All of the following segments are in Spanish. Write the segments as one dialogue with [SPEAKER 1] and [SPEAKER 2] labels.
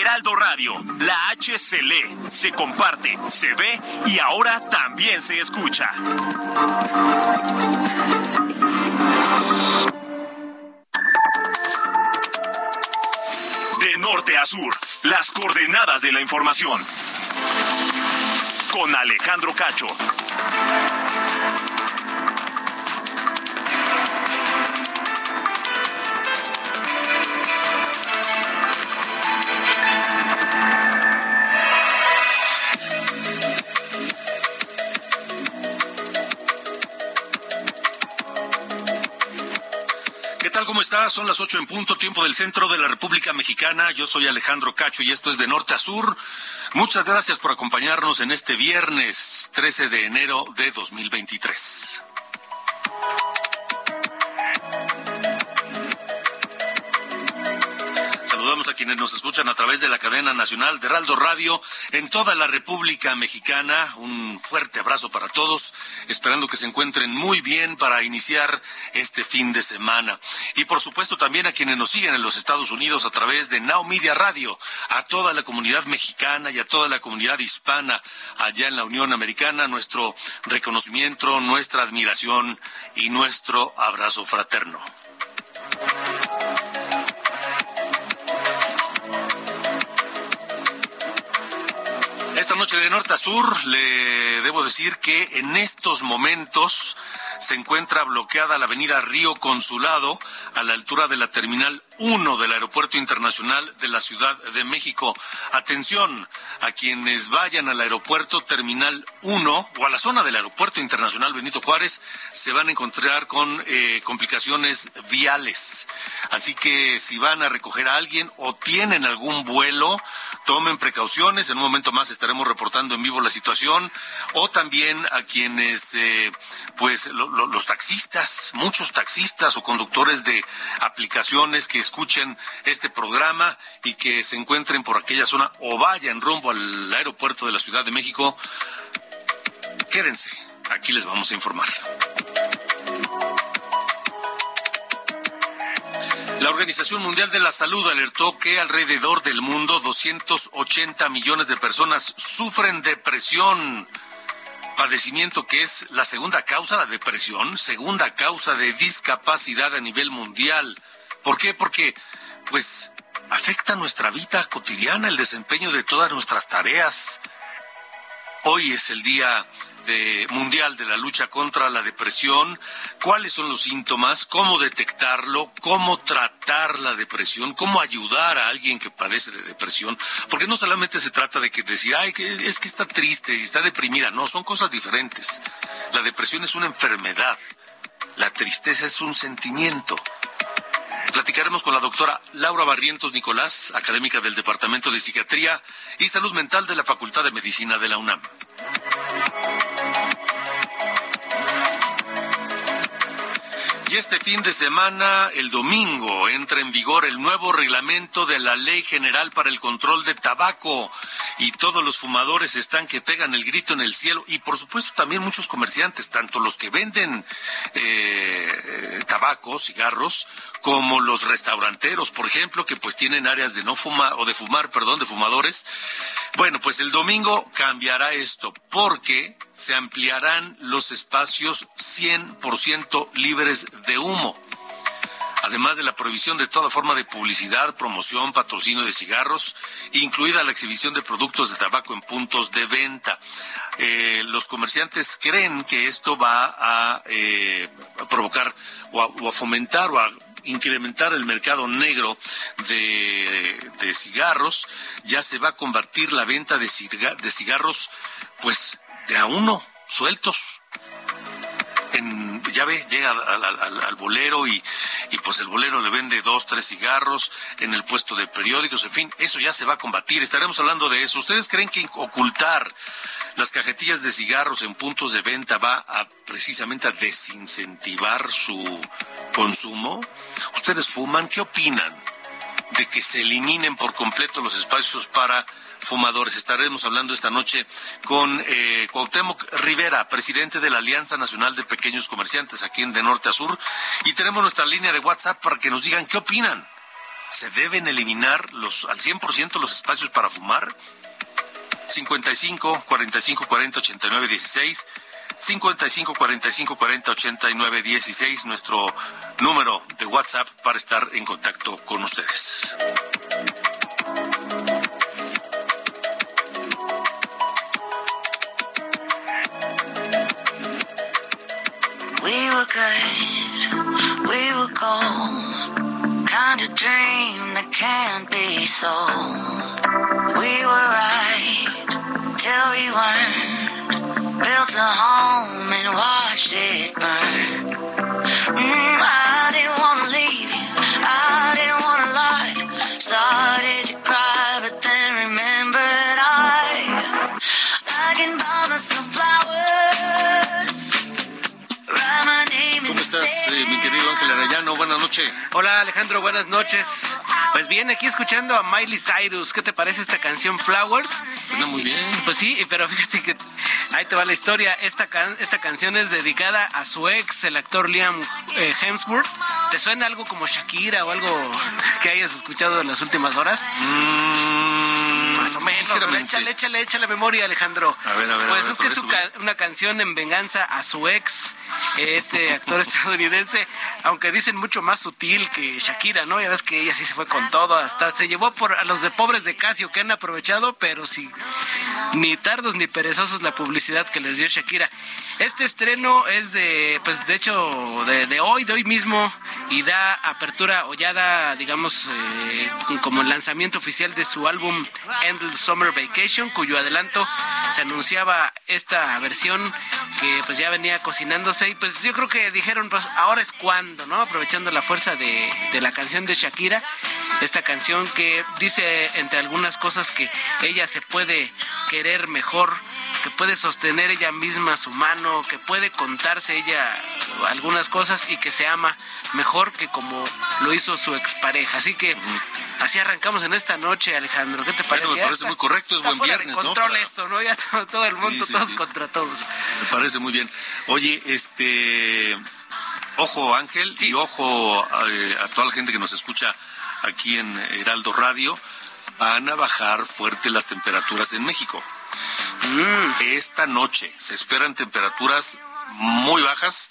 [SPEAKER 1] Heraldo Radio, la H se lee, se comparte, se ve y ahora también se escucha. De norte a sur, las coordenadas de la información. Con Alejandro Cacho.
[SPEAKER 2] Son las ocho en punto, tiempo del centro de la República Mexicana. Yo soy Alejandro Cacho y esto es de norte a sur. Muchas gracias por acompañarnos en este viernes 13 de enero de 2023. A quienes nos escuchan a través de la cadena nacional de Heraldo Radio en toda la República Mexicana. Un fuerte abrazo para todos, esperando que se encuentren muy bien para iniciar este fin de semana. Y por supuesto también a quienes nos siguen en los Estados Unidos a través de Now Media Radio, a toda la comunidad mexicana y a toda la comunidad hispana allá en la Unión Americana, nuestro reconocimiento, nuestra admiración y nuestro abrazo fraterno. Noche de norte a sur le debo decir que en estos momentos se encuentra bloqueada la avenida Río Consulado a la altura de la terminal 1 del Aeropuerto Internacional de la Ciudad de México. Atención a quienes vayan al aeropuerto Terminal 1 o a la zona del Aeropuerto Internacional Benito Juárez, se van a encontrar con eh, complicaciones viales. Así que si van a recoger a alguien o tienen algún vuelo, tomen precauciones. En un momento más estaremos reportando en vivo la situación. O también a quienes, eh, pues, lo- lo- los taxistas, muchos taxistas o conductores de aplicaciones que escuchen este programa y que se encuentren por aquella zona o vayan rumbo al aeropuerto de la Ciudad de México, quédense. Aquí les vamos a informar. La Organización Mundial de la Salud alertó que alrededor del mundo 280 millones de personas sufren depresión, padecimiento que es la segunda causa, la depresión, segunda causa de discapacidad a nivel mundial. ¿Por qué? Porque, pues, afecta nuestra vida cotidiana, el desempeño de todas nuestras tareas. Hoy es el Día Mundial de la Lucha contra la Depresión. ¿Cuáles son los síntomas? ¿Cómo detectarlo? ¿Cómo tratar la depresión? ¿Cómo ayudar a alguien que padece de depresión? Porque no solamente se trata de que decir, ay, que es que está triste y está deprimida. No, son cosas diferentes. La depresión es una enfermedad. La tristeza es un sentimiento. Platicaremos con la doctora Laura Barrientos Nicolás, académica del Departamento de Psiquiatría y Salud Mental de la Facultad de Medicina de la UNAM. Y este fin de semana, el domingo, entra en vigor el nuevo reglamento de la Ley General para el Control de Tabaco. Y todos los fumadores están que pegan el grito en el cielo. Y por supuesto también muchos comerciantes, tanto los que venden eh, tabaco, cigarros, como los restauranteros, por ejemplo, que pues tienen áreas de no fumar, o de fumar, perdón, de fumadores. Bueno, pues el domingo cambiará esto, porque se ampliarán los espacios 100% libres de humo. Además de la prohibición de toda forma de publicidad, promoción, patrocinio de cigarros, incluida la exhibición de productos de tabaco en puntos de venta. Eh, los comerciantes creen que esto va a, eh, provocar o a, fomentar o a incrementar el mercado negro de, de cigarros, ya se va a combatir la venta de cigarros, pues, de a uno, sueltos. En, ya ve, llega al, bolero y, y, pues el bolero le vende dos, tres cigarros en el puesto de periódicos, en fin, eso ya se va a combatir. Estaremos hablando de eso. ¿Ustedes creen que ocultar las cajetillas de cigarros en puntos de venta va a precisamente a desincentivar su consumo? ¿Ustedes fuman? ¿Qué opinan? De que se eliminen por completo los espacios para fumadores. Estaremos hablando esta noche con eh, Cuauhtémoc Rivera, presidente de la Alianza Nacional de Pequeños Comerciantes aquí en de norte a sur. Y tenemos nuestra línea de WhatsApp para que nos digan qué opinan. ¿Se deben eliminar los, al 100% los espacios para fumar? 55 45 40 89 16 55 45 40 89 16 nuestro número de WhatsApp para estar en contacto con ustedes. Good, we were gold, kind of dream that can't be sold. We were right till we weren't. Built a home and watched it burn. Mm, I didn't wanna estás, eh, mi querido Ángel Arellano? Buenas noches.
[SPEAKER 3] Hola, Alejandro, buenas noches. Pues bien, aquí escuchando a Miley Cyrus. ¿Qué te parece esta canción Flowers?
[SPEAKER 2] Suena muy bien.
[SPEAKER 3] Pues sí, pero fíjate que ahí te va la historia. Esta, esta canción es dedicada a su ex, el actor Liam eh, Hemsworth. ¿Te suena algo como Shakira o algo que hayas escuchado en las últimas horas?
[SPEAKER 2] Mm,
[SPEAKER 3] o menos. Échale, échale, échale memoria, Alejandro.
[SPEAKER 2] A ver, a ver.
[SPEAKER 3] Pues
[SPEAKER 2] a ver,
[SPEAKER 3] es que es una canción en venganza a su ex, este actor estadounidense, aunque dicen mucho más sutil que Shakira, ¿no? Ya ves que ella sí se fue con todo, hasta se llevó por a los de pobres de Casio que han aprovechado, pero sí, ni tardos ni perezosos la publicidad que les dio Shakira. Este estreno es de, pues de hecho, de, hoy, de hoy mismo, y da apertura o ya da, digamos, eh, como el lanzamiento oficial de su álbum Endless Summer Vacation, cuyo adelanto se anunciaba esta versión que pues ya venía cocinándose y pues yo creo que dijeron pues ahora es cuando, ¿no? Aprovechando la fuerza de, de la canción de Shakira, esta canción que dice entre algunas cosas que ella se puede querer mejor, que puede sostener ella misma su mano, que puede contarse ella algunas cosas y que se ama mejor que como lo hizo su expareja. Así que así arrancamos en esta noche, Alejandro. ¿Qué te parece?
[SPEAKER 2] me parece muy correcto, es buen viernes,
[SPEAKER 3] de control esto, ¿no? Ya todo, el mundo, todos contra todos.
[SPEAKER 2] Me parece muy bien. Oye, este... Ojo Ángel y ojo eh, a toda la gente que nos escucha aquí en Heraldo Radio, van a bajar fuerte las temperaturas en México. Mm. Esta noche se esperan temperaturas muy bajas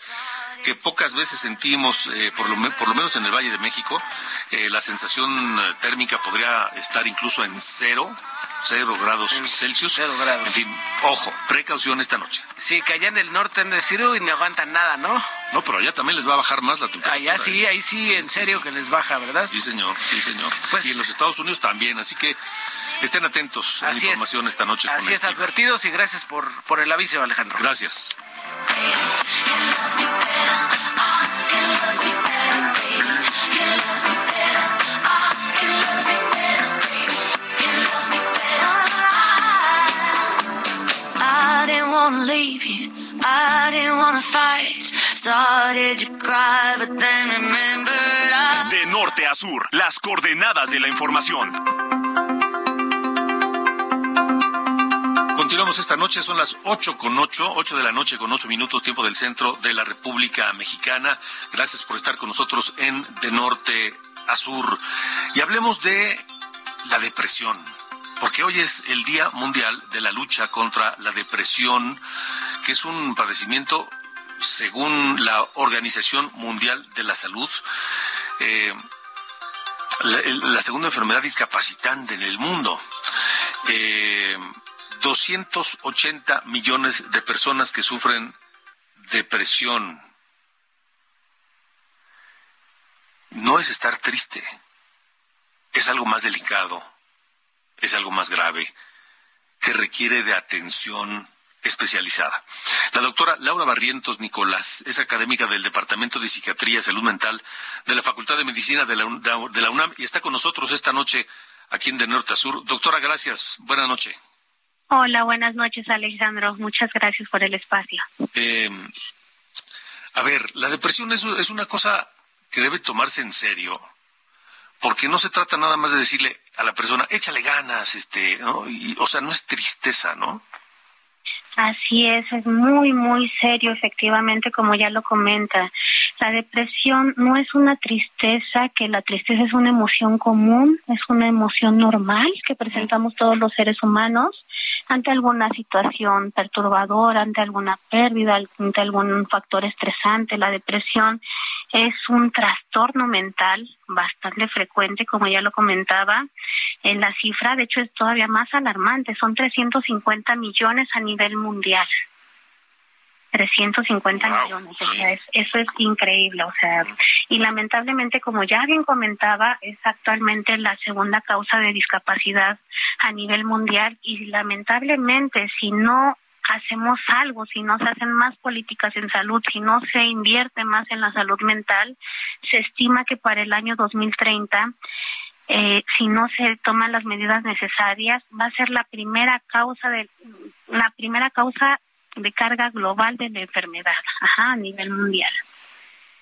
[SPEAKER 2] que pocas veces sentimos, eh, por, lo, por, lo, menos en el Valle de México. Eh, la sensación térmica podría estar incluso en cero, cero grados Celsius.
[SPEAKER 3] Cero grados.
[SPEAKER 2] En fin, ojo, precaución esta noche.
[SPEAKER 3] Sí, que allá en el norte han de decir, uy, no aguantan nada, ¿no?
[SPEAKER 2] No, pero allá también les va a bajar más la temperatura.
[SPEAKER 3] Allá sí, ahí sí, en serio que les baja, ¿verdad?
[SPEAKER 2] Sí, señor, sí, señor. Pues, y en los Estados Unidos también, así que estén atentos a la información esta noche.
[SPEAKER 3] Así es, advertidos y gracias por, por el aviso, Alejandro.
[SPEAKER 2] Gracias.
[SPEAKER 1] De norte a sur, las coordenadas de la información.
[SPEAKER 2] Continuamos esta noche, son las ocho con ocho, ocho de la noche con ocho minutos, tiempo del centro de la República Mexicana. Gracias por estar con nosotros en De Norte a Sur. Y hablemos de la depresión, porque hoy es el Día Mundial de la Lucha contra la Depresión, que es un padecimiento según la Organización Mundial de la Salud, eh, la, segunda enfermedad discapacitante en el mundo. 280 eh, millones de personas que sufren depresión. No es estar triste, es algo más delicado, es algo más grave, que requiere de atención especializada. La doctora Laura Barrientos Nicolás es académica del Departamento de Psiquiatría y Salud Mental de la Facultad de Medicina de la, UNAM y está con nosotros esta noche aquí en De Norte a Sur. Doctora, gracias. Buenas noches.
[SPEAKER 4] Hola, buenas noches, Alejandro. Muchas gracias por el espacio.
[SPEAKER 2] Eh, a ver, la depresión es, es una cosa que debe tomarse en serio, porque no se trata nada más de decirle a la persona, échale ganas, este, ¿no? o sea, no es tristeza, ¿no?
[SPEAKER 4] Así es, es muy, muy serio, efectivamente, como ya lo comenta. La depresión no es una tristeza, que la tristeza es una emoción común, es una emoción normal que presentamos todos los seres humanos ante alguna situación perturbadora, ante alguna pérdida, ante algún factor estresante. La depresión es un trastorno mental bastante frecuente, como ya lo comentaba. En la cifra, de hecho, es todavía más alarmante. Son 350 millones a nivel mundial. 350 millones, o sea, eso es increíble, o sea, y lamentablemente, como ya bien comentaba, es actualmente la segunda causa de discapacidad a nivel mundial y lamentablemente si no hacemos algo, si no se hacen más políticas en salud, si no se invierte más en la salud mental, se estima que para el año 2030 eh, si no se toman las medidas necesarias, va a ser la primera causa de la primera causa de carga global de la enfermedad, ajá, a nivel mundial.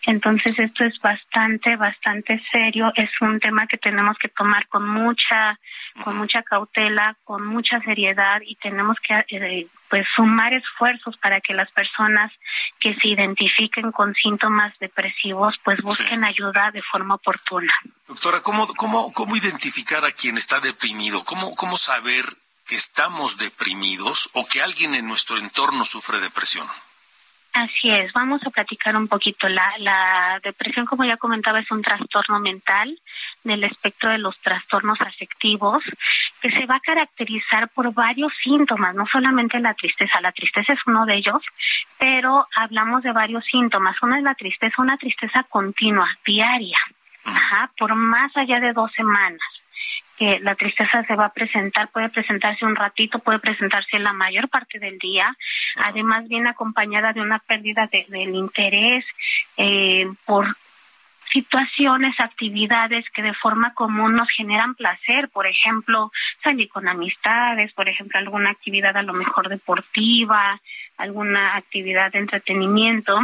[SPEAKER 4] Entonces esto es bastante, bastante serio. Es un tema que tenemos que tomar con mucha, con mucha cautela, con mucha seriedad y tenemos que eh, pues sumar esfuerzos para que las personas que se identifiquen con síntomas depresivos pues busquen ayuda de forma oportuna.
[SPEAKER 2] Doctora, ¿cómo, cómo, cómo identificar a quien está deprimido? ¿Cómo, cómo saber que estamos deprimidos o que alguien en nuestro entorno sufre depresión?
[SPEAKER 4] Así es, vamos a platicar un poquito. La, la depresión, como ya comentaba, es un trastorno mental del espectro de los trastornos afectivos que se va a caracterizar por varios síntomas, no solamente la tristeza, la tristeza es uno de ellos, pero hablamos de varios síntomas. Una es la tristeza, una tristeza continua, diaria, ajá, por más allá de dos semanas que la tristeza se va a presentar, puede presentarse un ratito, puede presentarse la mayor parte del día, además viene acompañada de una pérdida de, del interés eh, por situaciones, actividades que de forma común nos generan placer, por ejemplo, salir con amistades, por ejemplo, alguna actividad a lo mejor deportiva, alguna actividad de entretenimiento,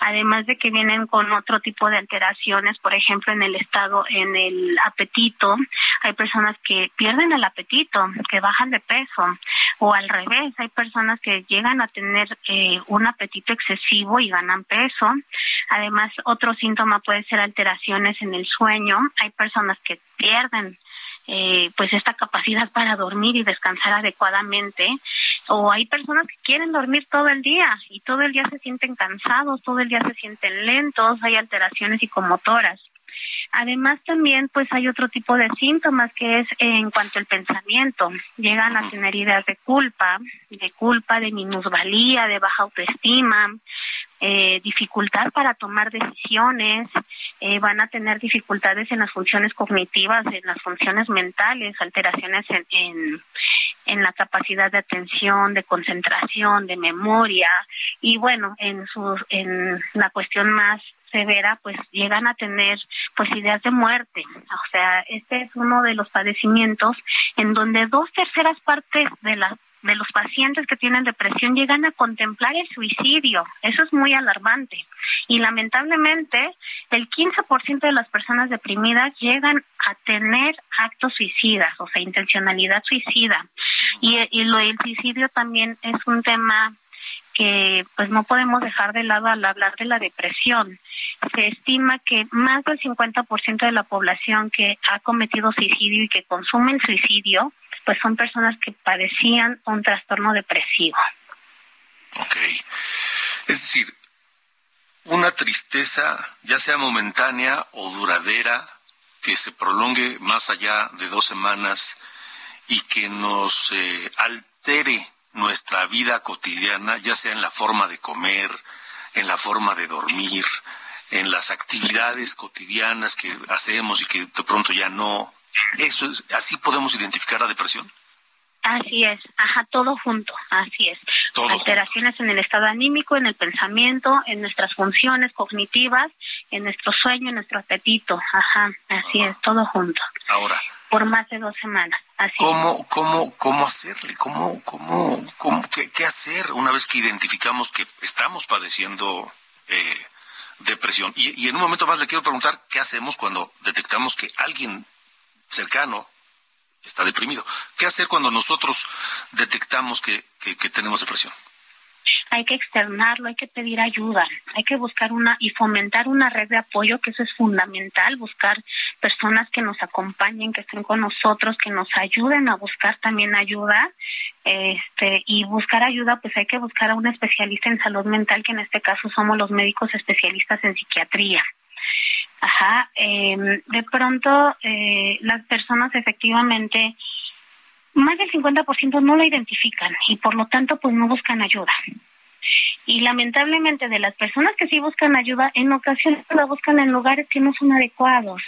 [SPEAKER 4] además de que vienen con otro tipo de alteraciones, por ejemplo, en el estado, en el apetito, hay personas que pierden el apetito, que bajan de peso, o al revés, hay personas que llegan a tener eh, un apetito excesivo y ganan peso. Además, otro síntoma puede ser alteraciones en el sueño, hay personas que pierden eh, pues esta capacidad para dormir y descansar adecuadamente o hay personas que quieren dormir todo el día y todo el día se sienten cansados, todo el día se sienten lentos, hay alteraciones psicomotoras. Además también pues hay otro tipo de síntomas que es en cuanto al pensamiento. Llegan a tener ideas de culpa, de culpa, de minusvalía, de baja autoestima, eh, dificultad para tomar decisiones, eh, van a tener dificultades en las funciones cognitivas, en las funciones mentales, alteraciones en, en, en la capacidad de atención, de concentración, de memoria y bueno, en sus en la cuestión más severa, pues llegan a tener pues ideas de muerte. O sea, este es uno de los padecimientos en donde dos terceras partes de la de los pacientes que tienen depresión llegan a contemplar el suicidio. Eso es muy alarmante. Y lamentablemente, el 15% de las personas deprimidas llegan a tener actos suicidas, o sea, intencionalidad suicida. Y, y lo del suicidio también es un tema que pues no podemos dejar de lado al hablar de la depresión. Se estima que más del 50% de la población que ha cometido suicidio y que consume el suicidio pues son personas que padecían un trastorno depresivo.
[SPEAKER 2] Ok. Es decir, una tristeza, ya sea momentánea o duradera, que se prolongue más allá de dos semanas y que nos eh, altere nuestra vida cotidiana, ya sea en la forma de comer, en la forma de dormir, en las actividades cotidianas que hacemos y que de pronto ya no, eso es, así podemos identificar la depresión.
[SPEAKER 4] Así es, ajá, todo junto, así es. alteraciones en el estado anímico, en el pensamiento, en nuestras funciones cognitivas, en nuestro sueño, en nuestro apetito. Ajá, así es, todo junto.
[SPEAKER 2] Ahora.
[SPEAKER 4] Por más de dos semanas. Así
[SPEAKER 2] ¿Cómo, cómo, cómo hacerle? ¿Cómo, cómo, cómo qué, qué, hacer una vez que identificamos que estamos padeciendo eh, depresión? Y, y en un momento más le quiero preguntar, ¿qué hacemos cuando detectamos que alguien cercano está deprimido. ¿Qué hacer cuando nosotros detectamos que, que, tenemos depresión?
[SPEAKER 4] hay que externarlo, hay que pedir ayuda, hay que buscar una y fomentar una red de apoyo, que eso es fundamental, buscar personas que nos acompañen, que estén con nosotros, que nos ayuden a buscar también ayuda, este, y buscar ayuda, pues hay que buscar a un especialista en salud mental, que en este caso somos los médicos especialistas en psiquiatría. Ajá, eh, de pronto eh, las personas efectivamente, más del 50% no lo identifican y por lo tanto pues no buscan ayuda. Y lamentablemente de las personas que sí buscan ayuda, en ocasiones la buscan en lugares que no son adecuados.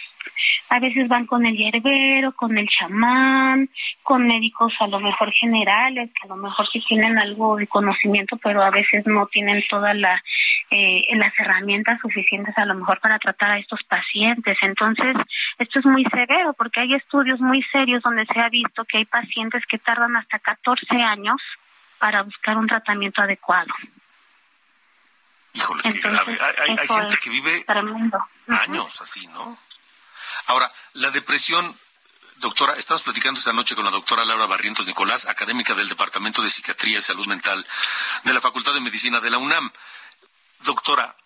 [SPEAKER 4] A veces van con el hierbero, con el chamán, con médicos a lo mejor generales, que a lo mejor sí tienen algo de conocimiento, pero a veces no tienen todas la, eh, las herramientas suficientes a lo mejor para tratar a estos pacientes. Entonces, esto es muy severo porque hay estudios muy serios donde se ha visto que hay pacientes que tardan hasta 14 años para buscar un tratamiento adecuado.
[SPEAKER 2] Híjole, Hay, gente que vive años así, ¿no? Ahora, la depresión, doctora, estamos platicando esta noche con la doctora Laura Barrientos Nicolás, académica del Departamento de Psiquiatría y Salud Mental de la Facultad de Medicina de la UNAM. Doctora,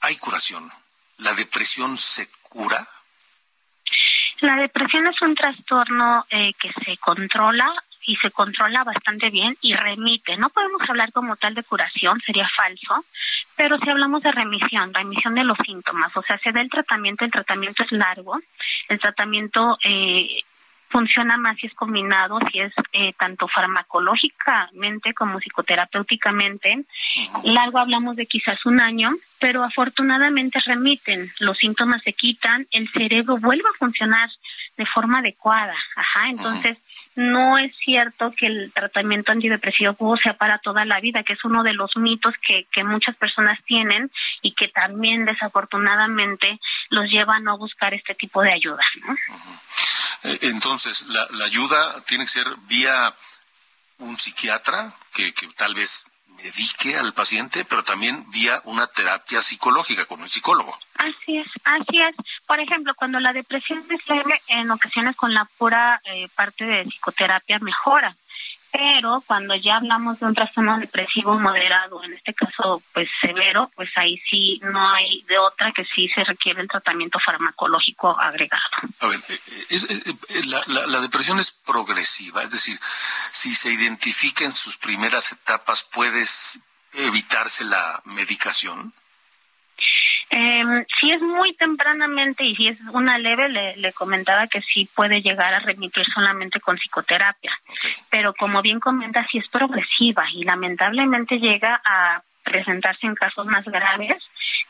[SPEAKER 2] ¿hay curación? ¿La depresión se cura?
[SPEAKER 4] La depresión es un trastorno eh, que se controla y se controla bastante bien y remite. No podemos hablar como tal de curación, sería falso, pero si hablamos de remisión, remisión de los síntomas, o sea, se da el tratamiento, el tratamiento es largo, el tratamiento eh, funciona más si es combinado, si es eh, tanto farmacológicamente como psicoterapéuticamente. Largo hablamos de quizás un año, pero afortunadamente remiten, los síntomas se quitan, el cerebro vuelve a funcionar de forma adecuada. Ajá, entonces no es cierto que el tratamiento antidepresivo sea para toda la vida, que es uno de los mitos que, que muchas personas tienen y que también desafortunadamente los llevan a buscar este tipo de ayuda.
[SPEAKER 2] Eh, entonces, la, la, ayuda tiene que ser vía un psiquiatra que, que tal vez medique al paciente, pero también vía una terapia psicológica con un psicólogo.
[SPEAKER 4] Así es, así es. Por ejemplo, cuando la depresión es leve, en ocasiones con la pura eh, parte de psicoterapia mejora pero cuando ya hablamos de un trastorno depresivo moderado, en este caso pues severo, pues ahí sí no hay de otra que sí se requiere el tratamiento farmacológico agregado.
[SPEAKER 2] A ver, eh, eh, la, la, depresión es progresiva, es decir, si se identifica en sus primeras etapas, ¿puedes evitarse la medicación?
[SPEAKER 4] Eh, si es muy tempranamente y si es una leve, le, comentaba que sí puede llegar a remitir solamente con psicoterapia. Pero como bien comenta, si es progresiva y lamentablemente llega a presentarse en casos más graves,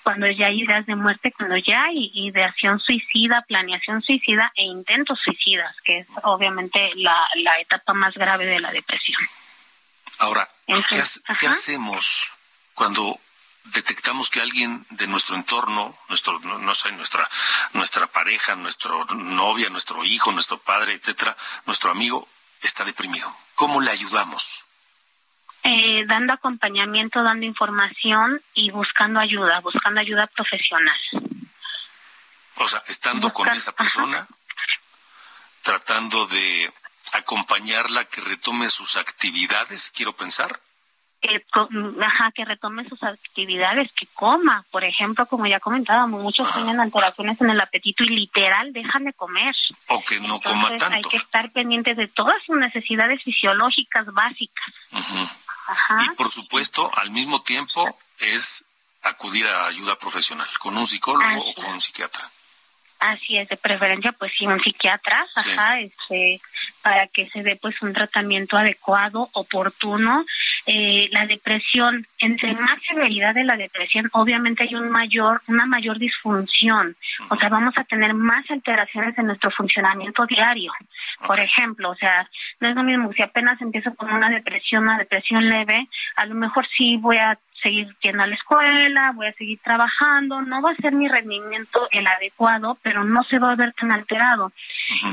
[SPEAKER 4] cuando ya hay ideas de muerte, cuando ya hay ideación suicida, planeación suicida e intentos suicidas, que es obviamente la, la etapa más grave de la depresión.
[SPEAKER 2] Ahora, ¿qué hacemos cuando detectamos que alguien de nuestro entorno, nuestro, no, sé, nuestra, nuestra pareja, nuestro novia, nuestro hijo, nuestro padre, etcétera, nuestro amigo, está deprimido. ¿Cómo le ayudamos?
[SPEAKER 4] Eh, dando acompañamiento, dando información y buscando ayuda, buscando ayuda profesional.
[SPEAKER 2] O sea, estando con esa persona, tratando de acompañarla que retome sus actividades, quiero pensar
[SPEAKER 4] que, ajá, que retome sus actividades, que coma. Por ejemplo, como ya comentábamos, muchos tienen alteraciones en el apetito y literal dejan de comer.
[SPEAKER 2] O que no coma tanto.
[SPEAKER 4] Hay que estar pendientes de todas sus necesidades fisiológicas básicas.
[SPEAKER 2] Y por supuesto, al mismo tiempo, es acudir a ayuda profesional, con un psicólogo o con un psiquiatra.
[SPEAKER 4] Así es, de preferencia, pues sí, un psiquiatra, ajá, este, para que se dé pues un tratamiento adecuado, oportuno. Eh, la depresión, entre más severidad de la depresión, obviamente hay un mayor, una mayor disfunción. O sea, vamos a tener más alteraciones en nuestro funcionamiento diario. Por ejemplo, o sea, No es lo mismo si apenas empiezo con una depresión, una depresión leve, a lo mejor sí voy a seguir yendo a la escuela, voy a seguir trabajando, no va a ser mi rendimiento el adecuado, pero no se va a ver tan alterado.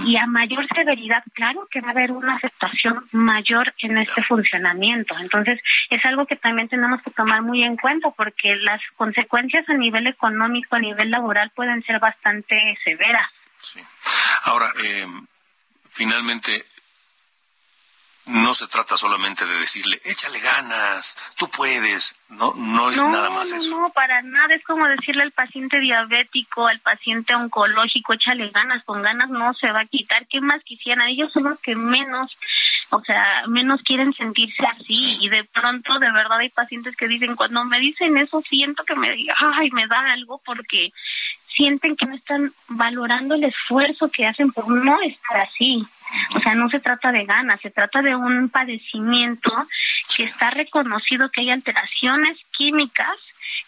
[SPEAKER 4] Y a mayor severidad, claro que va a haber una afectación mayor en este funcionamiento. Entonces, es algo que también tenemos que tomar muy en cuenta porque las consecuencias a nivel económico, a nivel laboral, pueden ser bastante severas.
[SPEAKER 2] Ahora, eh, finalmente, no se trata solamente de decirle, échale ganas, tú puedes, no, no es nada más eso.
[SPEAKER 4] No, para nada, es como decirle al paciente diabético, al paciente oncológico, échale ganas, con ganas no se va a quitar, ¿qué más quisieran? Ellos son los que menos, o sea, menos quieren sentirse así y de pronto de verdad hay pacientes que dicen, cuando me dicen eso siento que me, ay, me da algo porque sienten que no están valorando el esfuerzo que hacen por no estar así. O sea, no se trata de ganas, se trata de un padecimiento que está reconocido que hay alteraciones químicas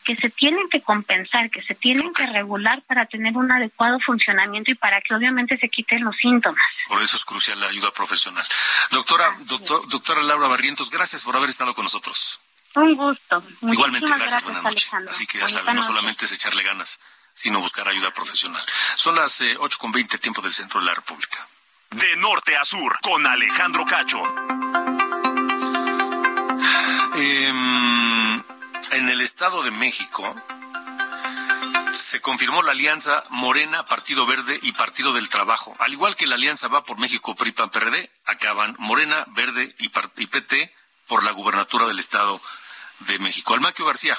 [SPEAKER 4] que se tienen que compensar, que se tienen que regular para tener un adecuado funcionamiento y para que obviamente se quiten los síntomas.
[SPEAKER 2] Por eso es crucial la ayuda profesional. Doctora, doctor, doctora Laura Barrientos, gracias por haber estado con nosotros.
[SPEAKER 4] Un gusto.
[SPEAKER 2] Igualmente, gracias, buenas noches. Así que ya saben, no solamente es echarle ganas, sino buscar ayuda profesional. Son las eh, ocho con veinte tiempo del centro de la República.
[SPEAKER 1] De norte a sur, con Alejandro Cacho.
[SPEAKER 2] Em, en el Estado de México se confirmó la alianza Morena, Partido Verde y Partido del Trabajo. Al igual que la alianza va por México, PRIPAN, PRD, acaban Morena, Verde y, y PT por la gubernatura del Estado de México. Almaquio García.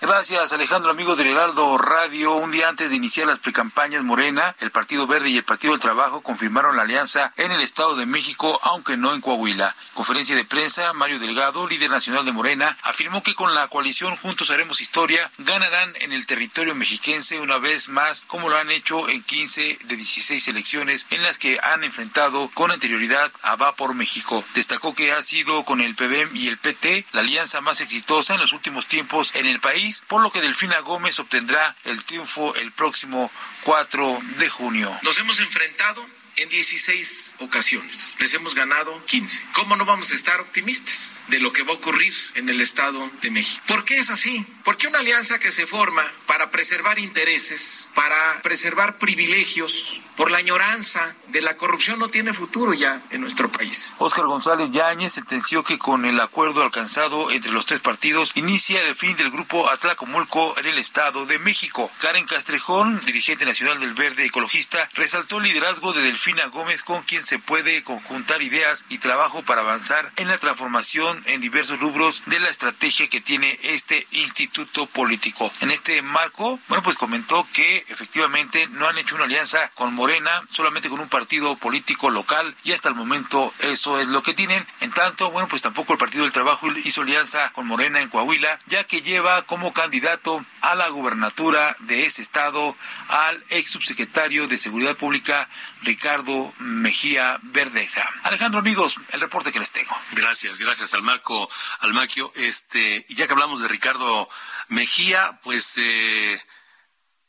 [SPEAKER 5] Gracias, Alejandro, amigo de Heraldo Radio. Un día antes de iniciar las precampañas, Morena, el Partido Verde y el Partido del Trabajo confirmaron la alianza en el Estado de México, aunque no en Coahuila. Conferencia de prensa, Mario Delgado, líder nacional de Morena, afirmó que con la coalición Juntos Haremos Historia ganarán en el territorio mexiquense una vez más, como lo han hecho en 15 de 16 elecciones en las que han enfrentado con anterioridad a Va por México. Destacó que ha sido con el PBM y el PT la alianza más exitosa en los últimos tiempos en el país por lo que Delfina Gómez obtendrá el triunfo el próximo 4 de junio.
[SPEAKER 6] Nos hemos enfrentado en 16 ocasiones. Les hemos ganado 15. ¿Cómo no vamos a estar optimistas de lo que va a ocurrir en el Estado de México? ¿Por qué es así? Porque una alianza que se forma para preservar intereses, para preservar privilegios, por la añoranza de la corrupción no tiene futuro ya en nuestro país.
[SPEAKER 5] Óscar González Yáñez sentenció que con el acuerdo alcanzado entre los tres partidos inicia el fin del grupo Atlacomulco en el Estado de México. Karen Castrejón, dirigente nacional del Verde Ecologista, resaltó el liderazgo de Delfina Gómez con quien se puede conjuntar ideas y trabajo para avanzar en la transformación en diversos rubros de la estrategia que tiene este instituto político. En este marco, bueno, pues comentó que efectivamente no han hecho una alianza con Morena, solamente con un partido político local y hasta el momento eso es lo que tienen. En tanto, bueno, pues tampoco el Partido del Trabajo hizo alianza con Morena en Coahuila, ya que lleva como candidato a la gubernatura de ese estado al ex subsecretario de Seguridad Pública, Ricardo Mejía Verdeja. Alejandro, amigos, el reporte que les tengo.
[SPEAKER 2] Gracias, gracias al Marco Almaquio. Este, ya que hablamos de Ricardo Mejía, pues, eh,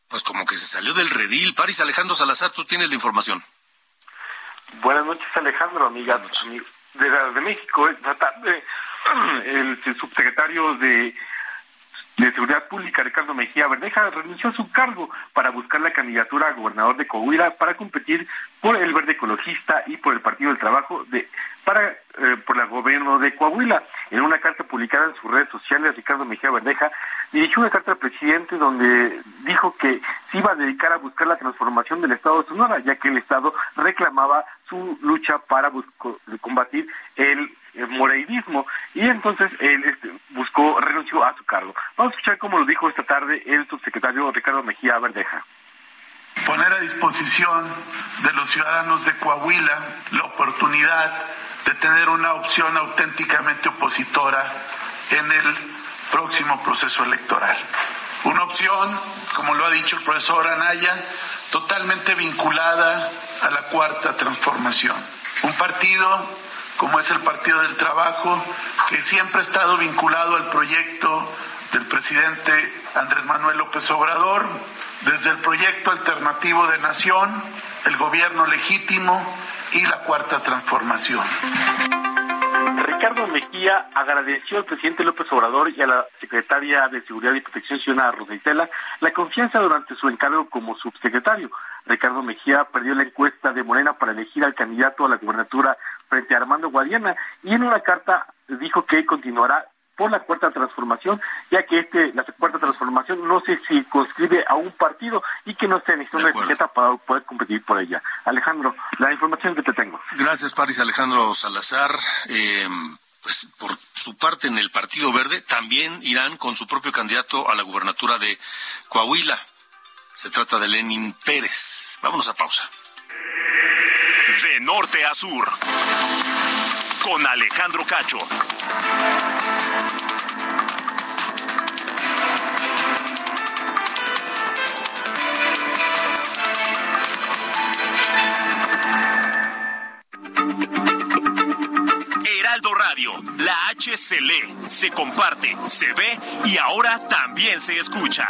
[SPEAKER 2] pues como que se salió del redil. Paris Alejandro Salazar, tú tienes la información.
[SPEAKER 7] Buenas noches, Alejandro, amiga de, de México. Esta tarde, el subsecretario de de Seguridad Pública, Ricardo Mejía Verdeja, renunció a su cargo para buscar la candidatura a gobernador de Coahuila para competir por el Verde Ecologista y por el Partido del Trabajo de, para, eh, por el gobierno de Coahuila. En una carta publicada en sus redes sociales, Ricardo Mejía Verdeja dirigió una carta al presidente donde dijo que se iba a dedicar a buscar la transformación del Estado de Sonora, ya que el Estado reclamaba su lucha para combatir el el moreidismo y entonces él este, buscó, renunció a su cargo. Vamos a escuchar cómo lo dijo esta tarde el subsecretario Ricardo Mejía Verdeja.
[SPEAKER 8] Poner a disposición de los ciudadanos de Coahuila la oportunidad de tener una opción auténticamente opositora en el próximo proceso electoral. Una opción, como lo ha dicho el profesor Anaya, totalmente vinculada a la cuarta transformación. Un partido como es el Partido del Trabajo, que siempre ha estado vinculado al proyecto del presidente Andrés Manuel López Obrador, desde el proyecto alternativo de nación, el gobierno legítimo y la cuarta transformación.
[SPEAKER 7] Ricardo Mejía agradeció al presidente López Obrador y a la secretaria de Seguridad y Protección Ciudadana, Rosa Isela, la confianza durante su encargo como subsecretario. Ricardo Mejía perdió la encuesta de Morena para elegir al candidato a la gubernatura frente a Armando Guadiana y en una carta dijo que continuará por la cuarta transformación, ya que este, la cuarta transformación no se circunscribe a un partido y que no se necesita una etiqueta para poder competir por ella. Alejandro, la información que te tengo.
[SPEAKER 2] Gracias, Paris Alejandro Salazar. Eh, pues por su parte en el Partido Verde también irán con su propio candidato a la gubernatura de Coahuila. Se trata de Lenin Pérez. Vámonos a pausa.
[SPEAKER 1] De norte a sur. Con Alejandro Cacho. Heraldo Radio, la H se lee, se comparte, se ve y ahora también se escucha.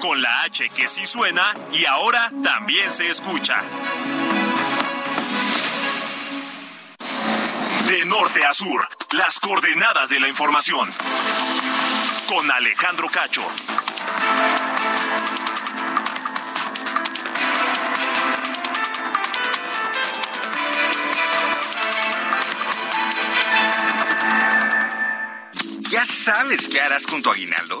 [SPEAKER 1] Con la H que sí suena y ahora también se escucha. De norte a sur, las coordenadas de la información. Con Alejandro Cacho.
[SPEAKER 9] ¿Ya sabes qué harás con tu aguinaldo?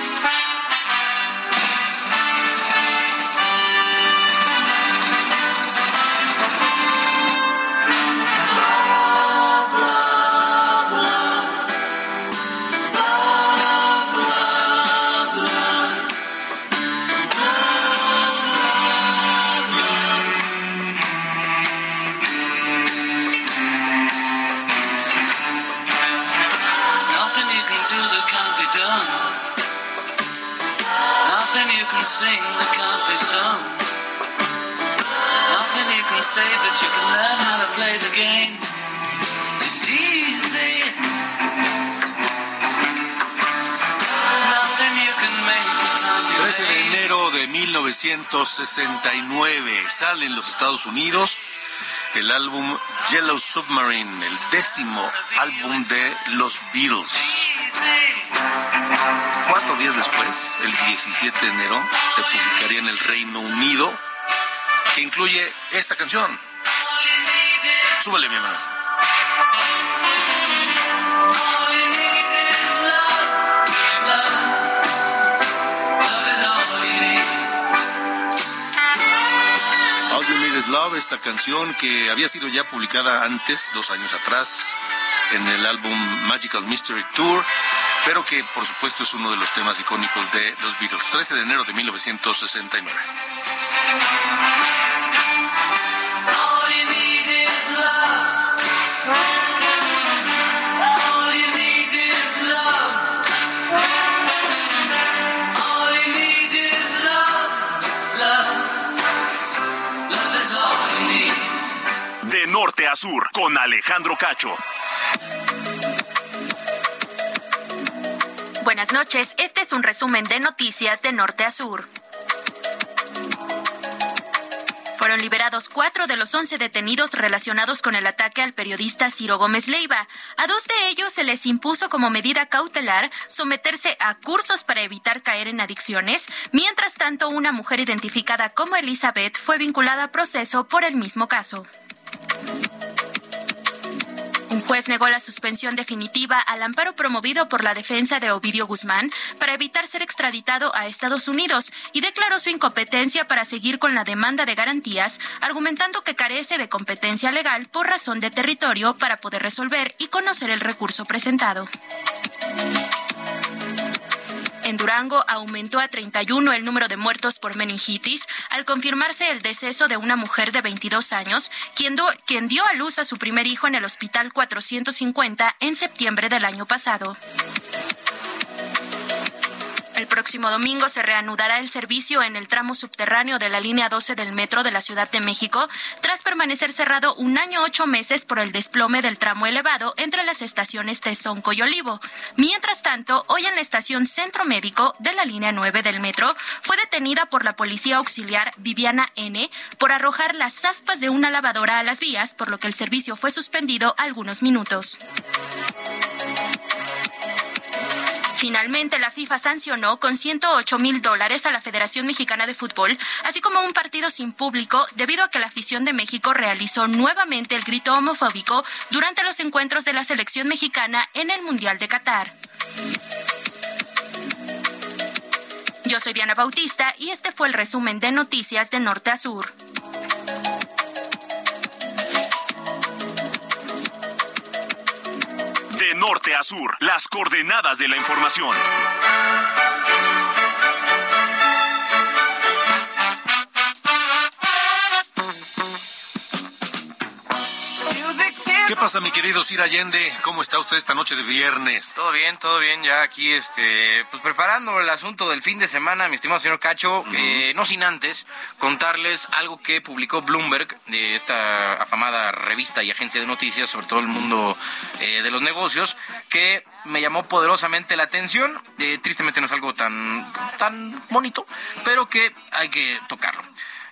[SPEAKER 10] say, but you can learn how to play the game. It's easy. Nothing you can make that can't be
[SPEAKER 2] 13 de enero de 1969 sale en los Estados Unidos el álbum Yellow Submarine, el décimo álbum de los Beatles. Cuatro días después, el 17 de enero, se publicaría en el Reino Unido, que incluye esta canción. Súbele, mi hermano.
[SPEAKER 10] All you need is love,
[SPEAKER 2] esta canción que había sido ya publicada antes, dos años atrás, en el álbum Magical Mystery Tour, pero que por supuesto es uno de los temas icónicos de los Beatles. 13 de enero de 1969.
[SPEAKER 1] Sur, con Alejandro Cacho.
[SPEAKER 11] Buenas noches, este es un resumen de noticias de norte a sur. Fueron liberados cuatro de los once detenidos relacionados con el ataque al periodista Ciro Gómez Leiva. A dos de ellos se les impuso como medida cautelar someterse a cursos para evitar caer en adicciones. Mientras tanto, una mujer identificada como Elizabeth fue vinculada a proceso por el mismo caso. Juez negó la suspensión definitiva al amparo promovido por la defensa de Ovidio Guzmán para evitar ser extraditado a Estados Unidos y declaró su incompetencia para seguir con la demanda de garantías, argumentando que carece de competencia legal por razón de territorio para poder resolver y conocer el recurso presentado. En Durango aumentó a 31 el número de muertos por meningitis al confirmarse el deceso de una mujer de 22 años, quien, quien dio a luz a su primer hijo en el Hospital 450 en septiembre del año pasado. El próximo domingo se reanudará el servicio en el tramo subterráneo de la línea 12 del metro de la Ciudad de México, tras permanecer cerrado un año ocho meses por el desplome del tramo elevado entre las estaciones Tezonco y Olivo. Mientras tanto, hoy en la estación Centro Médico de la línea 9 del metro fue detenida por la policía auxiliar Viviana N por arrojar las aspas de una lavadora a las vías, por lo que el servicio fue suspendido algunos minutos. Finalmente, la FIFA sancionó con 108 mil dólares a la Federación Mexicana de Fútbol, así como un partido sin público, debido a que la afición de México realizó nuevamente el grito homofóbico durante los encuentros de la selección mexicana en el Mundial de Qatar. Yo soy Diana Bautista y este fue el resumen de noticias de norte a sur.
[SPEAKER 1] Norte a sur, las coordenadas de la información.
[SPEAKER 2] ¿Qué pasa, mi querido Sir Allende? ¿Cómo está usted esta noche de viernes?
[SPEAKER 12] Todo bien, todo bien, ya aquí, este, pues preparando el asunto del fin de semana, mi estimado señor Cacho, eh, no sin antes contarles algo que publicó Bloomberg, de esta afamada revista y agencia de noticias sobre todo el mundo eh, de los negocios, que me llamó poderosamente la atención, Eh, tristemente no es algo tan, tan bonito, pero que hay que tocarlo.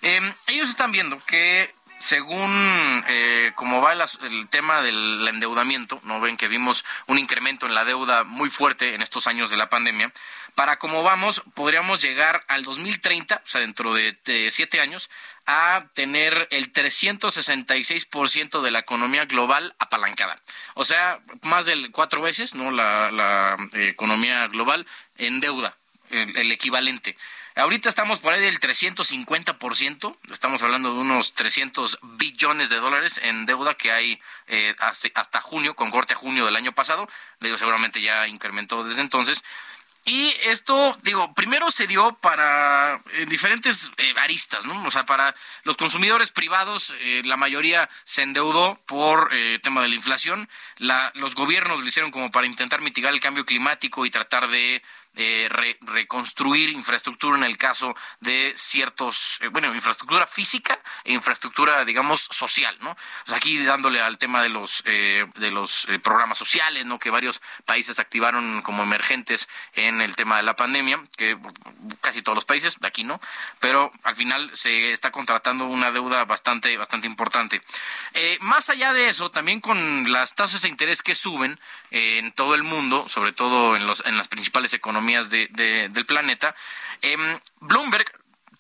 [SPEAKER 12] Eh, ellos están viendo que según eh, como va el, el tema del endeudamiento, no ven que vimos un incremento en la deuda muy fuerte en estos años de la pandemia. Para cómo vamos, podríamos llegar al 2030, o sea, dentro de, de siete años, a tener el 366% de la economía global apalancada. O sea, más de cuatro veces, ¿no? La, la, eh, economía global en deuda, el- el equivalente. Ahorita estamos por ahí del 350%, estamos hablando de unos 300 billones de dólares en deuda que hay eh, hasta junio, con corte a junio del año pasado, digo, seguramente ya incrementó desde entonces. Y esto, digo, primero se dio para eh, diferentes eh, aristas, ¿no? O sea, para los consumidores privados, eh, la mayoría se endeudó por eh, tema de la inflación. La, los gobiernos lo hicieron como para intentar mitigar el cambio climático y tratar de eh, re- reconstruir infraestructura en el caso de ciertos, eh, bueno, infraestructura física e infraestructura, digamos, social, ¿no? Sea, aquí dándole al tema de los, eh, de los eh, programas sociales, ¿no? Que varios países activaron como emergentes en el tema de la pandemia, que casi todos los países, aquí no, pero al final se está contratando una deuda bastante, bastante importante. Más allá de eso, también con las tasas de interés que suben en todo el mundo, sobre todo en, los, en las principales economías de- de- del planeta, em, Bloomberg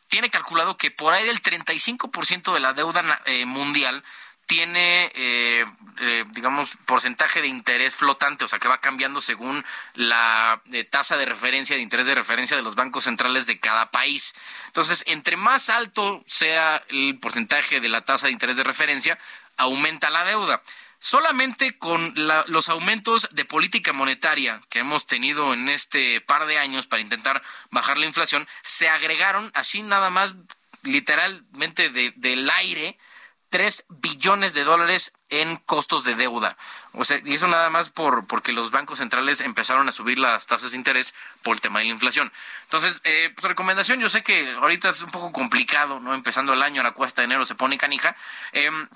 [SPEAKER 12] tiene calculado que por ahí del 35% de la deuda eh, mundial tiene, eh, eh, digamos, porcentaje de interés flotante, o sea, que va cambiando según la eh, tasa de referencia, de interés de referencia de los bancos centrales de cada país. Entonces, entre más alto sea el porcentaje de la tasa de interés de referencia, aumenta la deuda. Solamente con la- los aumentos de política monetaria que hemos tenido en este par de años para intentar bajar la inflación, se agregaron así nada más literalmente de- del aire 3 billones de dólares en costos de deuda. O sea, y eso nada más por porque los bancos centrales empezaron a subir las tasas de interés por el tema de la inflación. Entonces, eh, pues recomendación, yo sé que ahorita es un poco complicado, ¿no? Empezando el año, la cuesta de enero se pone canija. Em,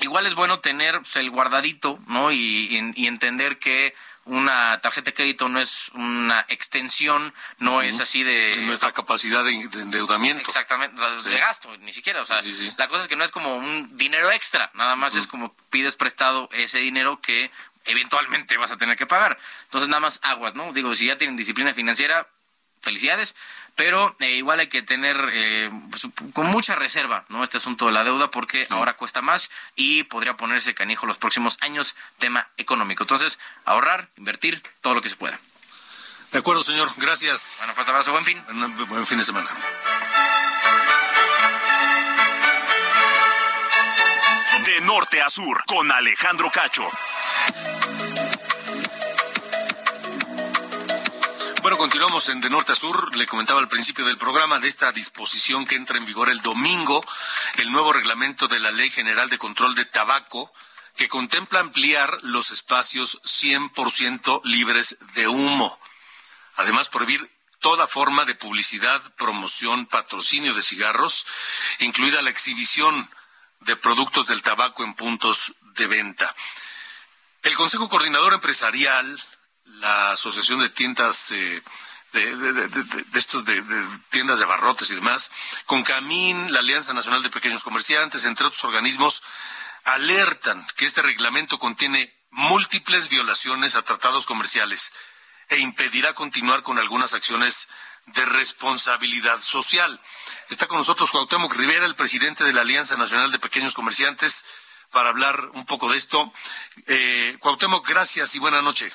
[SPEAKER 12] igual es bueno tener pues, el guardadito, ¿no? Y, y- y entender que una tarjeta de crédito no es una extensión, no es así de...
[SPEAKER 2] De nuestra capacidad de, de endeudamiento.
[SPEAKER 12] Exactamente,
[SPEAKER 2] Sí.
[SPEAKER 12] de gasto, ni siquiera. O sea,
[SPEAKER 2] Sí, sí, sí.
[SPEAKER 12] la cosa es que no es como un dinero extra, nada más es como pides prestado ese dinero que eventualmente vas a tener que pagar. Entonces, nada más aguas, ¿no? Digo, si ya tienen disciplina financiera, felicidades, pero eh, igual hay que tener eh, pues, con mucha reserva, ¿no? Este asunto de la deuda, porque ahora cuesta más y podría ponerse canijo los próximos años, tema económico. Entonces, ahorrar, invertir, todo lo que se pueda.
[SPEAKER 2] De acuerdo, señor. Gracias.
[SPEAKER 12] Bueno, fuerte abrazo, buen fin.
[SPEAKER 2] Buen, buen fin de semana.
[SPEAKER 1] De norte a sur, con Alejandro Cacho.
[SPEAKER 2] Bueno, continuamos en De Norte a Sur. Le comentaba al principio del programa de esta disposición que entra en vigor el domingo, el nuevo reglamento de la Ley General de Control de Tabaco, que contempla ampliar los espacios 100% libres de humo. Además, prohibir toda forma de publicidad, promoción, patrocinio de cigarros, incluida la exhibición de productos del tabaco en puntos de venta. El Consejo Coordinador Empresarial, la Asociación de Tiendas eh, de, estos de, tiendas de abarrotes y demás, con Camín, la Alianza Nacional de Pequeños Comerciantes, entre otros organismos, alertan que este reglamento contiene múltiples violaciones a tratados comerciales e impedirá continuar con algunas acciones de responsabilidad social. Está con nosotros Cuauhtémoc Rivera, el presidente de la Alianza Nacional de Pequeños Comerciantes, para hablar un poco de esto. Eh, Cuauhtémoc, gracias y buena noche.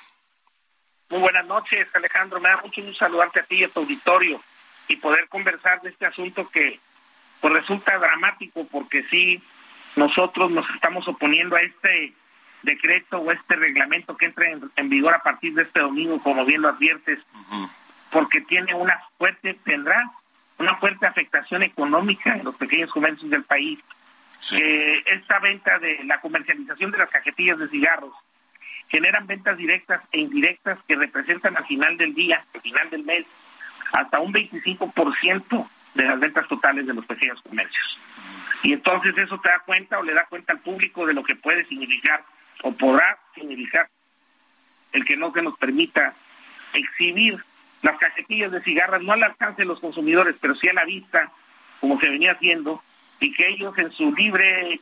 [SPEAKER 13] Muy buenas noches, Alejandro. Me da mucho gusto saludarte a ti y a tu auditorio y poder conversar de este asunto que pues resulta dramático porque sí, nosotros nos estamos oponiendo a este decreto o este reglamento que entra en, en vigor a partir de este domingo, como bien lo adviertes, porque tiene una fuerte, tendrá una fuerte afectación económica en los pequeños comercios del país. Eh, esta venta de la comercialización de las cajetillas de cigarros generan ventas directas e indirectas que representan al final del día, al final del mes, hasta un 25% de las ventas totales de los pequeños comercios. Y entonces eso te da cuenta o le da cuenta al público de lo que puede significar o podrá significar el que no se nos permita exhibir las cajetillas de cigarras, no al alcance de los consumidores, pero sí a la vista, como se venía haciendo, y que ellos en su libre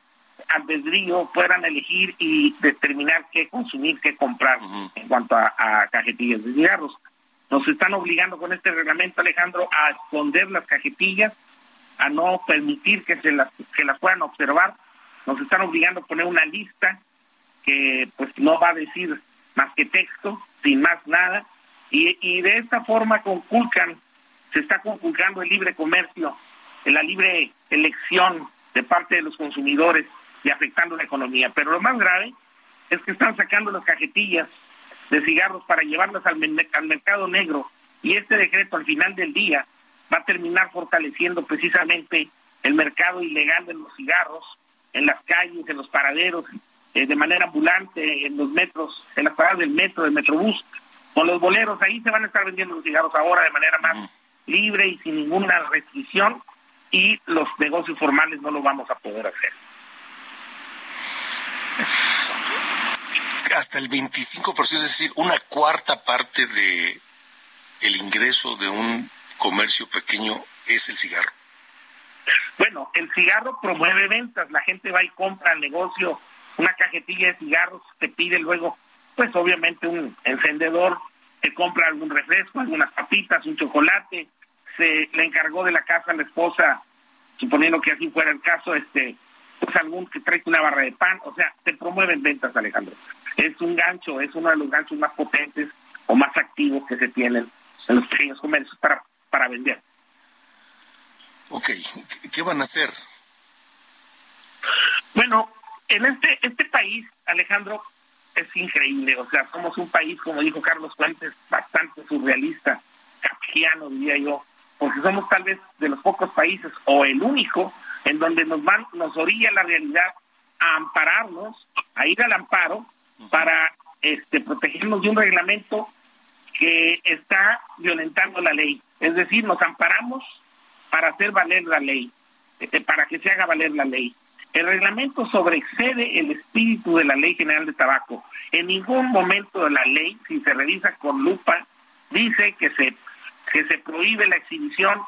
[SPEAKER 13] albedrío puedan elegir y determinar qué consumir, qué comprar en cuanto a, a cajetillas de cigarros. Nos están obligando con este reglamento, Alejandro, a esconder las cajetillas, a no permitir que se las que las puedan observar. Nos están obligando a poner una lista que pues no va a decir más que texto, sin más nada, y, y de esta forma conculcan, se está conculcando el libre comercio, la libre elección de parte de los consumidores y afectando la economía. Pero lo más grave es que están sacando las cajetillas de cigarros para llevarlas al, mercado negro y este decreto al final del día va a terminar fortaleciendo precisamente el mercado ilegal de los cigarros en las calles, en los paraderos, eh, de manera ambulante, en los metros, en las paradas del metro, del metrobús, con los boleros, ahí se van a estar vendiendo los cigarros ahora de manera más libre y sin ninguna restricción y los negocios formales no lo vamos a poder hacer.
[SPEAKER 2] Hasta el 25%, es decir, una cuarta parte de el ingreso de un comercio pequeño es el cigarro.
[SPEAKER 13] Bueno, el cigarro promueve ventas, la gente va y compra al negocio una cajetilla de cigarros, te pide luego, pues obviamente un encendedor, te compra algún refresco, algunas papitas, un chocolate, se le encargó de la casa a la esposa, suponiendo que así fuera el caso, este, pues algún que trae una barra de pan, o sea, te promueven ventas, Alejandro. Es un gancho, es uno de los ganchos más potentes o más activos que se tienen en los pequeños comercios para, para vender.
[SPEAKER 2] Ok, ¿qué van a hacer?
[SPEAKER 13] Bueno, en este este país, Alejandro, es increíble. O sea, somos un país, como dijo Carlos Fuentes, bastante surrealista, kafkiano, diría yo, porque somos tal vez de los pocos países, o el único, en donde nos van, nos orilla la realidad a ampararnos, a ir al amparo, para este protegernos de un reglamento que está violentando la ley. Es decir, nos amparamos para hacer valer la ley, eh, para que se haga valer la ley. El reglamento sobreexcede el espíritu de la Ley General de Tabaco. En ningún momento de la ley, si se revisa con lupa, dice que se, que se prohíbe la exhibición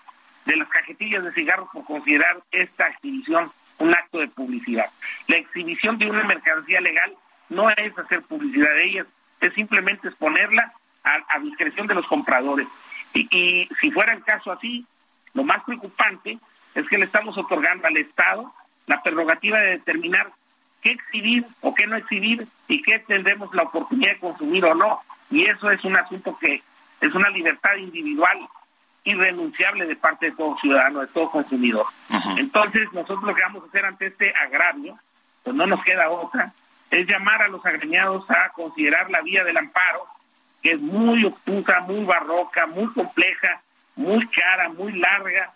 [SPEAKER 13] de las cajetillas de cigarros por considerar esta exhibición un acto de publicidad. La exhibición de una mercancía legal no es hacer publicidad de ella, es simplemente exponerla a, a discreción de los compradores. Y, y si fuera el caso así, lo más preocupante es que le estamos otorgando al Estado la prerrogativa de determinar qué exhibir o qué no exhibir y qué tendremos la oportunidad de consumir o no. Y eso es un asunto que es una libertad individual irrenunciable de parte de todo ciudadano, de todo consumidor. Entonces, nosotros lo que vamos a hacer ante este agravio, pues no nos queda otra, es llamar a los agremiados a considerar la vía del amparo, que es muy obtusa, muy barroca, muy compleja, muy cara, muy larga,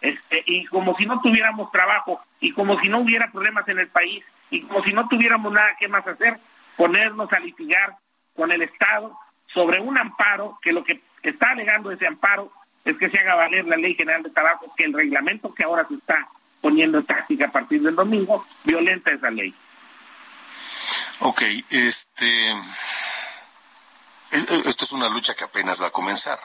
[SPEAKER 13] este, y como si no tuviéramos trabajo, y como si no hubiera problemas en el país, y como si no tuviéramos nada que más hacer, ponernos a litigar con el Estado sobre un amparo que lo que está alegando ese amparo es que se haga valer la Ley General de Tabaco, que el reglamento que ahora se está poniendo en práctica a partir del domingo violenta esa ley.
[SPEAKER 2] Ok, este. Esto es una lucha que apenas va a comenzar.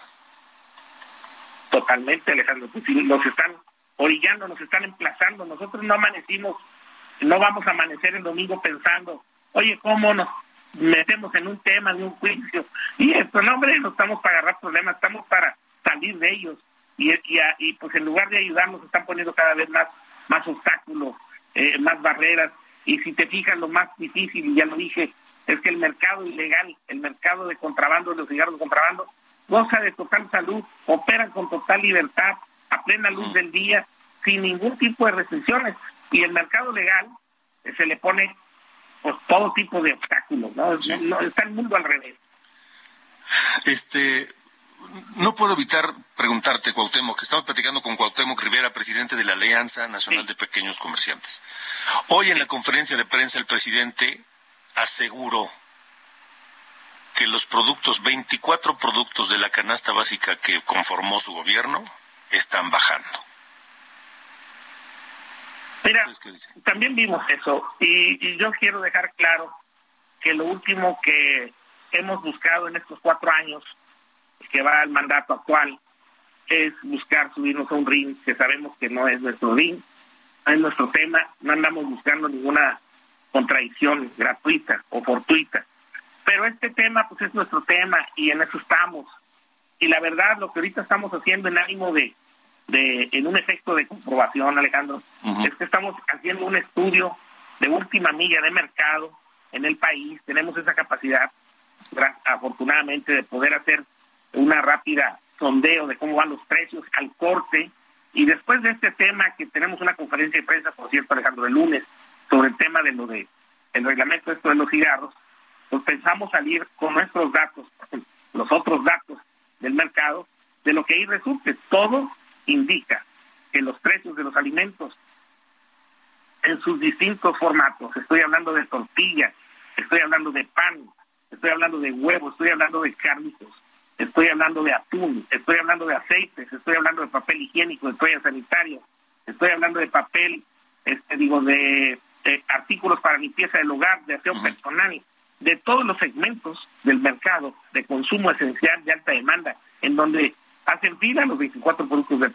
[SPEAKER 13] Totalmente, Alejandro. Pues, nos están orillando, nos están emplazando. Nosotros no amanecimos, no vamos a amanecer el domingo pensando, oye, ¿cómo nos metemos en un tema de un juicio? Y esto, no, hombre, no estamos para agarrar problemas, estamos para salir de ellos. Y, y, y, pues en lugar de ayudarnos, están poniendo cada vez más, más obstáculos, eh, más barreras. Y si te fijas, lo más difícil, y ya lo dije, es que el mercado ilegal, el mercado de contrabando, de los cigarros de contrabando, goza de total salud, operan con total libertad, a plena luz del día, sin ningún tipo de restricciones. Y el mercado legal eh, se le pone pues todo tipo de obstáculos, ¿no? No- está el mundo al revés.
[SPEAKER 2] Este, no puedo evitar preguntarte, Cuauhtémoc, que estamos platicando con Cuauhtémoc Rivera, presidente de la Alianza Nacional de Pequeños Comerciantes. Hoy en la conferencia de prensa el presidente aseguró que los productos, 24 productos de la canasta básica que conformó su gobierno, están bajando.
[SPEAKER 13] Mira, también vimos eso y, y yo quiero dejar claro que lo último que hemos buscado en estos cuatro años que va al mandato actual es buscar subirnos a un ring que sabemos que no es nuestro ring, no es nuestro tema, no andamos buscando ninguna contradicción gratuita o fortuita. Pero este tema pues es nuestro tema y en eso estamos. Y la verdad lo que ahorita estamos haciendo en ánimo de, de en un efecto de comprobación, Alejandro, es que estamos haciendo un estudio de última milla de mercado en el país, tenemos esa capacidad afortunadamente de poder hacer una rápida sondeo de cómo van los precios al corte y después de este tema que tenemos una conferencia de prensa, por cierto, Alejandro, el lunes, sobre el tema de lo de el reglamento esto de los cigarros, pues pensamos salir con nuestros datos, los otros datos del mercado, de lo que ahí resulte. Todo indica que los precios de los alimentos en sus distintos formatos, estoy hablando de tortillas, estoy hablando de pan, estoy hablando de huevos, estoy hablando de cárnicos, estoy hablando de atún, estoy hablando de aceites, estoy hablando de papel higiénico, de toallas sanitarias, estoy hablando de papel, este digo, de, de artículos para limpieza del hogar, de aseo personal, de todos los segmentos del mercado de consumo esencial de alta demanda, en donde hacen fila los 24 productos del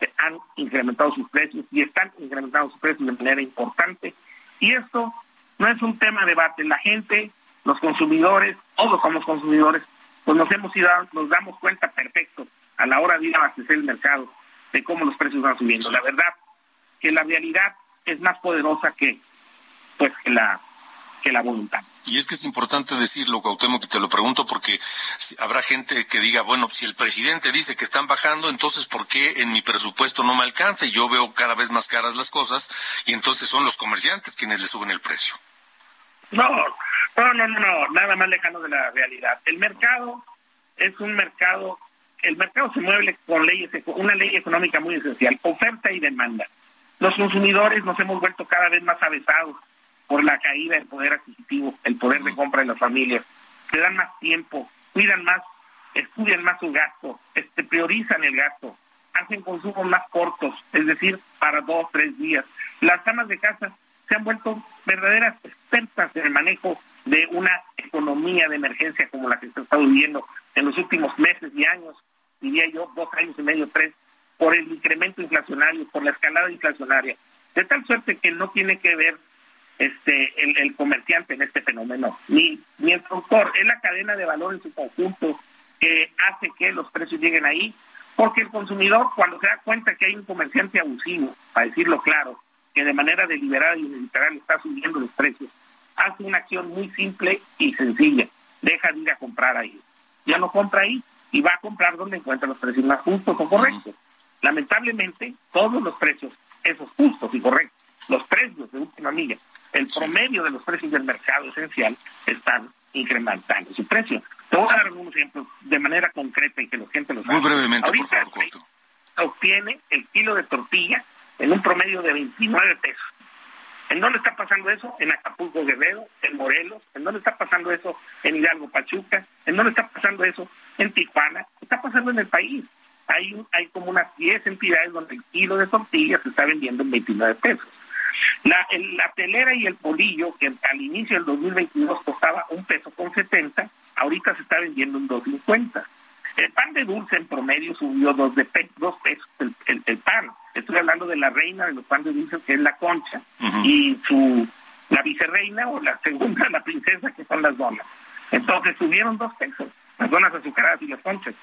[SPEAKER 13] que han incrementado sus precios y están incrementando sus precios de manera importante. Y esto no es un tema de debate. La gente, los consumidores, todos somos consumidores, pues nos hemos ido, nos damos cuenta perfecto a la hora de ir a abastecer el mercado de cómo los precios van subiendo. La verdad que la realidad es más poderosa que pues que la que la voluntad.
[SPEAKER 2] Y es que es importante decirlo, Cuauhtémoc, que te lo pregunto porque habrá gente que diga, bueno, si el presidente dice que están bajando, entonces ¿por qué en mi presupuesto no me alcanza? Y yo veo cada vez más caras las cosas y entonces son los comerciantes quienes le suben el precio.
[SPEAKER 13] No, no, no, no, no, nada más lejano de la realidad. El mercado es un mercado, el mercado se mueve con leyes, una ley económica muy esencial, oferta y demanda. Los consumidores nos hemos vuelto cada vez más avesados por la caída del poder adquisitivo, el poder de compra de las familias. Se dan más tiempo, cuidan más, estudian más su gasto, este, priorizan el gasto. hacen consumos más cortos, es decir, para dos, tres días. Las amas de casa se han vuelto verdaderas expertas en el manejo de una economía de emergencia como la que se está viviendo en los últimos meses y años, diría yo, dos años y medio, tres, por el incremento inflacionario, por la escalada inflacionaria, de tal suerte que no tiene que ver este el, el comerciante en este fenómeno, ni, ni el productor, es la cadena de valor en su conjunto que hace que los precios lleguen ahí, porque el consumidor cuando se da cuenta que hay un comerciante abusivo, para decirlo claro, que de manera deliberada y literal está subiendo los precios, hace una acción muy simple y sencilla, deja de ir a comprar ahí, ya no compra ahí y va a comprar donde encuentra los precios más justos o correctos. Lamentablemente, todos los precios, esos justos y correctos, los precios de última milla, el promedio de los precios del mercado esencial están incrementando su precio. Te voy a dar un ejemplo de manera concreta y que la gente lo sabe.
[SPEAKER 2] Muy brevemente, por
[SPEAKER 13] Ahorita
[SPEAKER 2] favor, Cuauhtémoc.
[SPEAKER 13] se obtiene el kilo de tortilla en un promedio de 29 pesos. ¿En dónde está pasando eso? En Acapulco Guerrero, en Morelos. ¿En dónde está pasando eso? En Hidalgo Pachuca. ¿En dónde está pasando eso? En Tijuana. Está pasando en el país. Hay, hay como unas 10 entidades donde el kilo de tortilla se está vendiendo en 29 pesos. La, el- la telera y el polillo, que al inicio del 2022 costaba un peso con 70, ahorita se está vendiendo en 2.50. El pan de dulce en promedio subió dos, de pe- dos pesos el- el pan. Estoy hablando de la reina de los panes de dulce, que es la concha, y su la vicerreina o la segunda, la princesa, que son las donas. Entonces subieron dos pesos, las donas azucaradas y las conchas.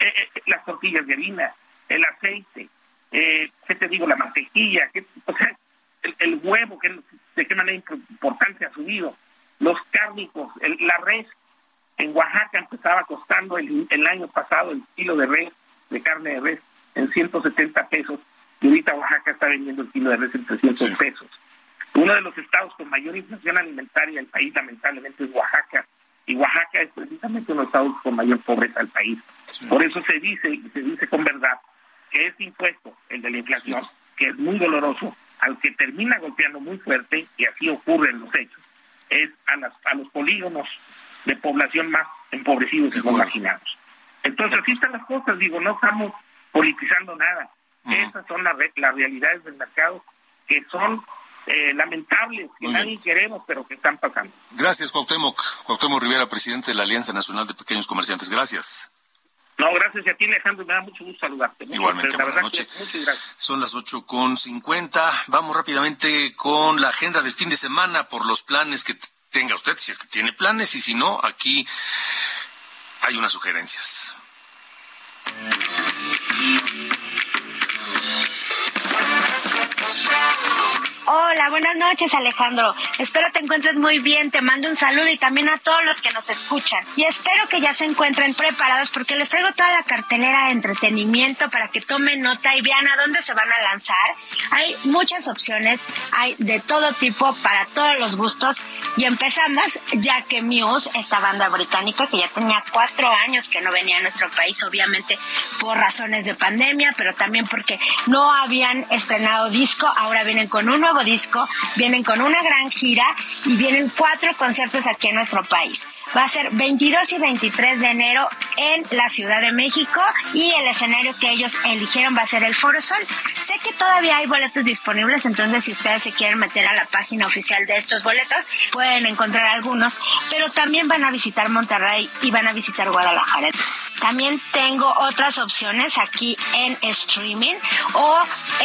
[SPEAKER 13] Eh, eh, las tortillas de harina, el aceite, eh, ¿qué te digo? La mantequilla, ¿qué- o sea, el, el huevo, que, de qué manera importante ha subido, los cárnicos, el- la res. En Oaxaca empezaba costando el, el año pasado el kilo de res, de carne de res, en 170 pesos, y ahorita Oaxaca está vendiendo el kilo de res en 300 pesos. Uno de los estados con mayor inflación alimentaria del país, lamentablemente, es Oaxaca. Y Oaxaca es precisamente uno de los estados con mayor pobreza del país. Por eso se dice, y se dice con verdad, que este impuesto, el de la inflación, que es muy doloroso, al que termina golpeando muy fuerte, y así ocurre en los hechos, es a, las, a los polígonos de población más empobrecidos y más marginados. Entonces, así están las cosas, digo, no estamos politizando nada. Esas son las, re- las realidades del mercado que son eh, lamentables, que
[SPEAKER 2] Muy
[SPEAKER 13] nadie queremos, pero que están pasando.
[SPEAKER 2] Gracias, Cuauhtémoc. Cuauhtémoc Rivera, presidente de la Alianza Nacional de Pequeños Comerciantes. Gracias.
[SPEAKER 13] No, gracias a ti, Alejandro, me da mucho gusto saludarte. Muchas-
[SPEAKER 2] Igualmente,
[SPEAKER 13] la
[SPEAKER 2] buenas noches.
[SPEAKER 13] muchas gracias.
[SPEAKER 2] Son las ocho con cincuenta. Vamos rápidamente con la agenda del fin de semana por los planes que tenga usted, si es que tiene planes, y si no, aquí hay unas sugerencias.
[SPEAKER 14] Hola, buenas noches Alejandro. Espero te encuentres muy bien. Te mando un saludo y también a todos los que nos escuchan. Y espero que ya se encuentren preparados porque les traigo toda la cartelera de entretenimiento para que tomen nota y vean a dónde se van a lanzar. Hay muchas opciones, hay de todo tipo para todos los gustos. Y empezamos ya que Muse, esta banda británica que ya tenía cuatro años que no venía a nuestro país, obviamente por razones de pandemia, pero también porque no habían estrenado disco, ahora vienen con un nuevo disco, vienen con una gran gira y vienen cuatro conciertos aquí en nuestro país. Va a ser 22 y 23 de enero en la Ciudad de México y el escenario que ellos eligieron va a ser el Foro Sol. Sé que todavía hay boletos disponibles, entonces si ustedes se quieren meter a la página oficial de estos boletos, pueden encontrar algunos, pero también van a visitar Monterrey y van a visitar Guadalajara. También tengo otras opciones aquí en streaming o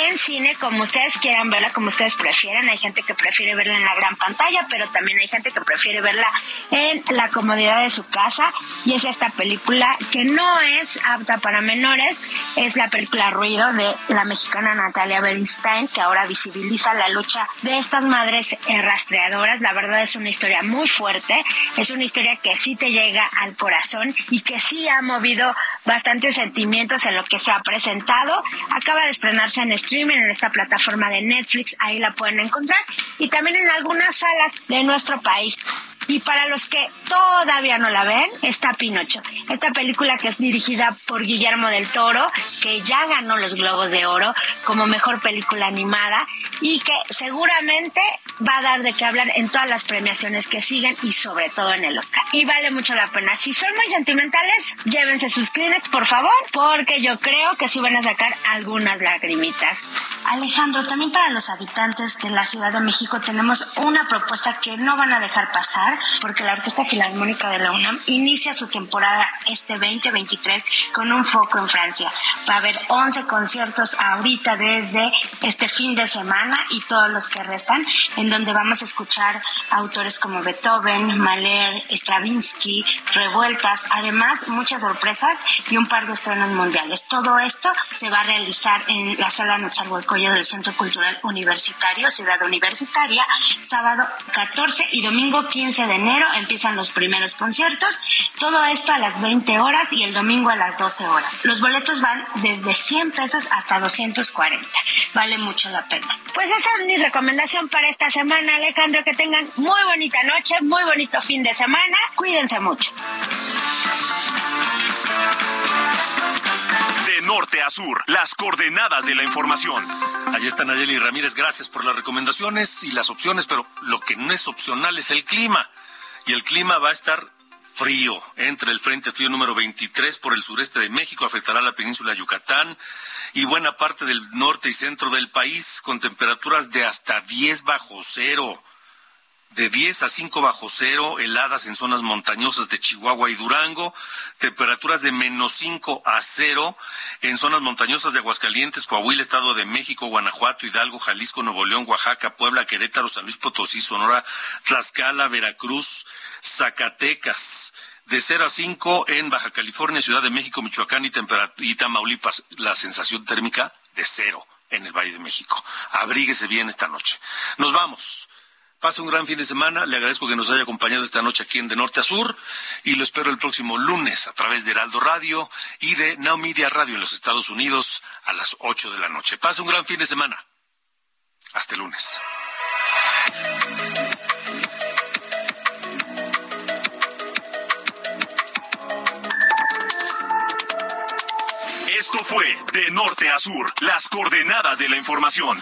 [SPEAKER 14] en cine, como ustedes quieran verla, como ustedes prefieran. Hay gente que prefiere verla en la gran pantalla, pero también hay gente que prefiere verla en la comodidad de su casa. Y es esta película que no es apta para menores, es la película Ruido de la mexicana Natalia Bernstein, que ahora visibiliza la lucha de estas madres eh, rastreadoras. La verdad es una historia muy fuerte, es una historia que sí te llega al corazón y que sí ha movido bastantes sentimientos en lo que se ha presentado. Acaba de estrenarse en streaming en esta plataforma de Netflix, ahí la pueden encontrar y también en algunas salas de nuestro país. Y para los que todavía no la ven, está Pinocho. Esta película que es dirigida por Guillermo del Toro, que ya ganó los Globos de Oro como mejor película animada y que seguramente va a dar de qué hablar en todas las premiaciones que siguen y sobre todo en el Oscar. Y vale mucho la pena. Si son muy sentimentales, llévense sus Kleenex, por favor, porque yo creo que sí van a sacar algunas lagrimitas. Alejandro, también para los habitantes de la Ciudad de México tenemos una propuesta que no van a dejar pasar porque la Orquesta Filarmónica de la UNAM inicia su temporada este 2023 con un foco en Francia. Va a haber 11 conciertos ahorita desde este fin de semana y todos los que restan, en donde vamos a escuchar autores como Beethoven, Mahler, Stravinsky, Revueltas, además muchas sorpresas y un par de estrenos mundiales. Todo esto se va a realizar en la sala Del Centro Cultural Universitario, Ciudad Universitaria, sábado 14 y domingo 15 de enero empiezan los primeros conciertos. Todo esto a las 20 horas y el domingo a las 12 horas. Los boletos van desde 100 pesos hasta 240. Vale mucho la pena. Pues esa es mi recomendación para esta semana, Alejandro. Que tengan muy bonita noche, muy bonito fin de semana. Cuídense mucho.
[SPEAKER 1] De norte a sur, las coordenadas de la información.
[SPEAKER 2] Ahí está Nayeli Ramírez, gracias por las recomendaciones y las opciones, pero lo que no es opcional es el clima. Y el clima va a estar frío. Entre el Frente Frío número 23 por el sureste de México, afectará la península de Yucatán y buena parte del norte y centro del país, con temperaturas de hasta 10 bajo cero. De 10 a 5 bajo cero, heladas en zonas montañosas de Chihuahua y Durango, temperaturas de menos 5 a 0 en zonas montañosas de Aguascalientes, Coahuila, Estado de México, Guanajuato, Hidalgo, Jalisco, Nuevo León, Oaxaca, Puebla, Querétaro, San Luis Potosí, Sonora, Tlaxcala, Veracruz, Zacatecas. De 0 a 5 en Baja California, Ciudad de México, Michoacán y, y Tamaulipas. La sensación térmica de cero en el Valle de México. Abríguese bien esta noche. Nos vamos. Pase un gran fin de semana. Le agradezco que nos haya acompañado esta noche aquí en De Norte a Sur y lo espero el próximo lunes a través de Heraldo Radio y de Now Radio en los Estados Unidos a las 8 de la noche. Pase un gran fin de semana. Hasta lunes.
[SPEAKER 1] Esto fue De Norte a Sur, las coordenadas de la información.